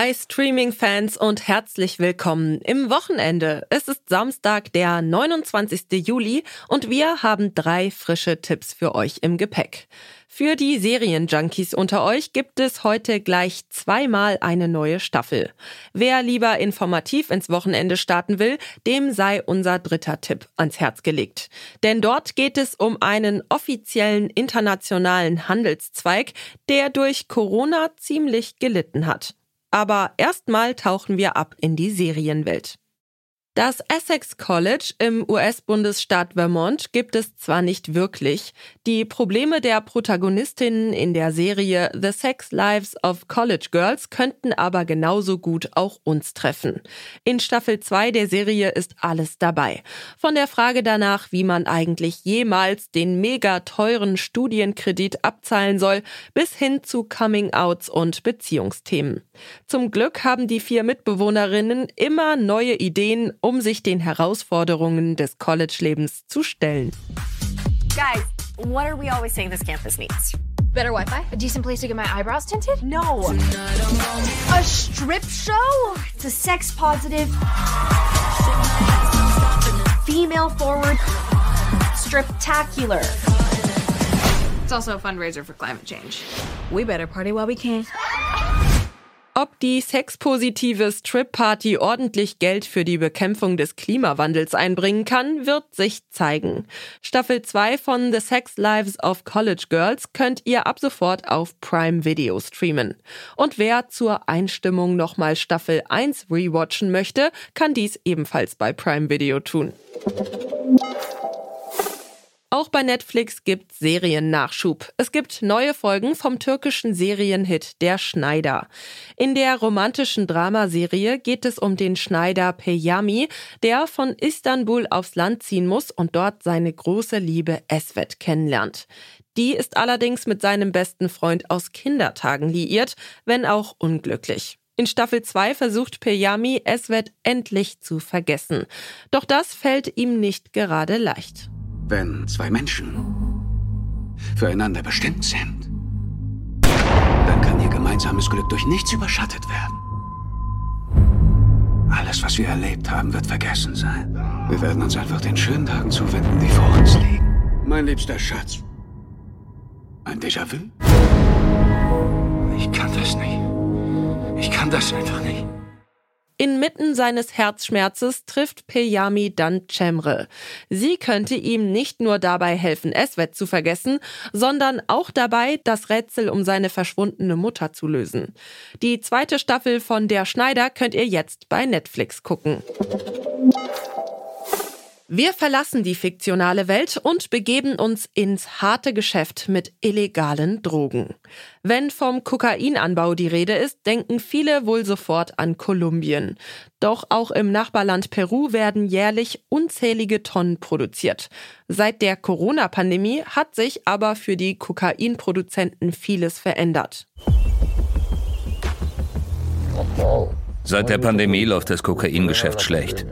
Hi Streaming-Fans und herzlich willkommen im Wochenende. Es ist Samstag, der 29. Juli und wir haben drei frische Tipps für euch im Gepäck. Für die Serienjunkies unter euch gibt es heute gleich zweimal eine neue Staffel. Wer lieber informativ ins Wochenende starten will, dem sei unser dritter Tipp ans Herz gelegt. Denn dort geht es um einen offiziellen internationalen Handelszweig, der durch Corona ziemlich gelitten hat. Aber erstmal tauchen wir ab in die Serienwelt. Das Essex College im US-Bundesstaat Vermont gibt es zwar nicht wirklich, die Probleme der Protagonistinnen in der Serie The Sex Lives of College Girls könnten aber genauso gut auch uns treffen. In Staffel 2 der Serie ist alles dabei. Von der Frage danach, wie man eigentlich jemals den mega teuren Studienkredit abzahlen soll, bis hin zu Coming-outs und Beziehungsthemen. Zum Glück haben die vier Mitbewohnerinnen immer neue Ideen, um sich den Herausforderungen des College-Lebens zu stellen. Guys, what are we always saying this campus needs? Better Wi-Fi? A decent place to get my eyebrows tinted? No. A strip show? It's a sex positive, female forward, striptacular. It's also a fundraiser for climate change. We better party while we can. Ob die sexpositive Strip-Party ordentlich Geld für die Bekämpfung des Klimawandels einbringen kann, wird sich zeigen. Staffel 2 von The Sex Lives of College Girls könnt ihr ab sofort auf Prime Video streamen. Und wer zur Einstimmung nochmal Staffel 1 rewatchen möchte, kann dies ebenfalls bei Prime Video tun. Auch bei Netflix gibt Seriennachschub. Es gibt neue Folgen vom türkischen Serienhit Der Schneider. In der romantischen Dramaserie geht es um den Schneider Peyami, der von Istanbul aufs Land ziehen muss und dort seine große Liebe Esvet kennenlernt. Die ist allerdings mit seinem besten Freund aus Kindertagen liiert, wenn auch unglücklich. In Staffel 2 versucht Peyami Esvet endlich zu vergessen. Doch das fällt ihm nicht gerade leicht. Wenn zwei Menschen füreinander bestimmt sind, dann kann ihr gemeinsames Glück durch nichts überschattet werden. Alles, was wir erlebt haben, wird vergessen sein. Wir werden uns einfach den schönen Tagen zuwenden, die vor uns liegen. Mein liebster Schatz. Ein Déjà-vu? Ich kann das nicht. Ich kann das einfach nicht. Inmitten seines Herzschmerzes trifft Peyami dann Cemre. Sie könnte ihm nicht nur dabei helfen, Eswet zu vergessen, sondern auch dabei, das Rätsel um seine verschwundene Mutter zu lösen. Die zweite Staffel von Der Schneider könnt ihr jetzt bei Netflix gucken. Wir verlassen die fiktionale Welt und begeben uns ins harte Geschäft mit illegalen Drogen. Wenn vom Kokainanbau die Rede ist, denken viele wohl sofort an Kolumbien. Doch auch im Nachbarland Peru werden jährlich unzählige Tonnen produziert. Seit der Corona-Pandemie hat sich aber für die Kokainproduzenten vieles verändert. Seit der Pandemie läuft das Kokaingeschäft schlecht.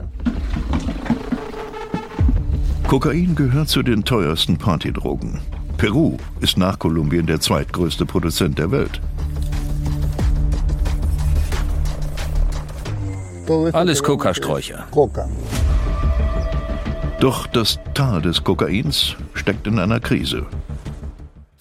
Kokain gehört zu den teuersten Partydrogen. Peru ist nach Kolumbien der zweitgrößte Produzent der Welt. Alles Kokasträucher. Doch das Tal des Kokains steckt in einer Krise.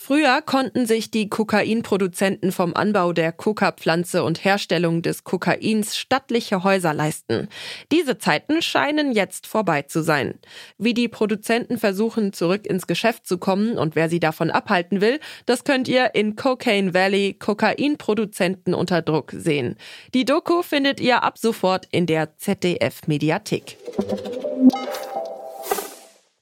Früher konnten sich die Kokainproduzenten vom Anbau der Coca-Pflanze und Herstellung des Kokains stattliche Häuser leisten. Diese Zeiten scheinen jetzt vorbei zu sein. Wie die Produzenten versuchen, zurück ins Geschäft zu kommen und wer sie davon abhalten will, das könnt ihr in Cocaine Valley Kokainproduzenten unter Druck sehen. Die Doku findet ihr ab sofort in der ZDF-Mediathek.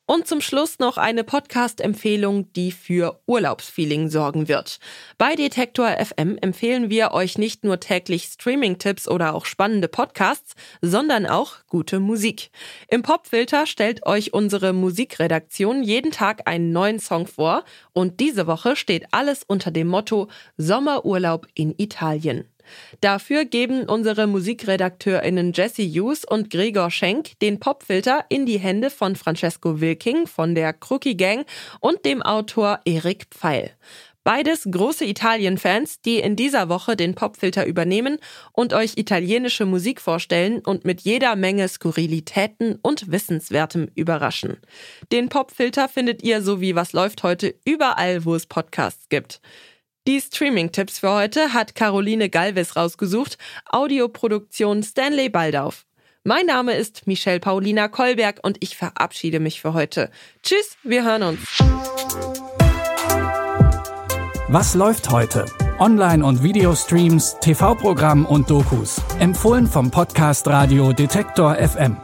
Und zum Schluss noch eine Podcast-Empfehlung, die für Urlaubsfeeling sorgen wird. Bei Detektor FM empfehlen wir euch nicht nur täglich Streaming-Tipps oder auch spannende Podcasts, sondern auch gute Musik. Im Popfilter stellt euch unsere Musikredaktion jeden Tag einen neuen Song vor und diese Woche steht alles unter dem Motto Sommerurlaub in Italien. Dafür geben unsere MusikredakteurInnen Jesse Hughes und Gregor Schenk den Popfilter in die Hände von Francesco Wilking von der Crookie Gang und dem Autor Erik Pfeil. Beides große Italien-Fans, die in dieser Woche den Popfilter übernehmen und euch italienische Musik vorstellen und mit jeder Menge Skurrilitäten und Wissenswertem überraschen. Den Popfilter findet ihr sowie Was läuft heute überall, wo es Podcasts gibt. Die Streaming-Tipps für heute hat Caroline Galvis rausgesucht, Audioproduktion Stanley Baldauf. Mein Name ist Michelle Paulina Kolberg und ich verabschiede mich für heute. Tschüss, wir hören uns. Was läuft heute? Online- und Videostreams, TV-Programm und Dokus. Empfohlen vom Podcast Radio Detektor FM.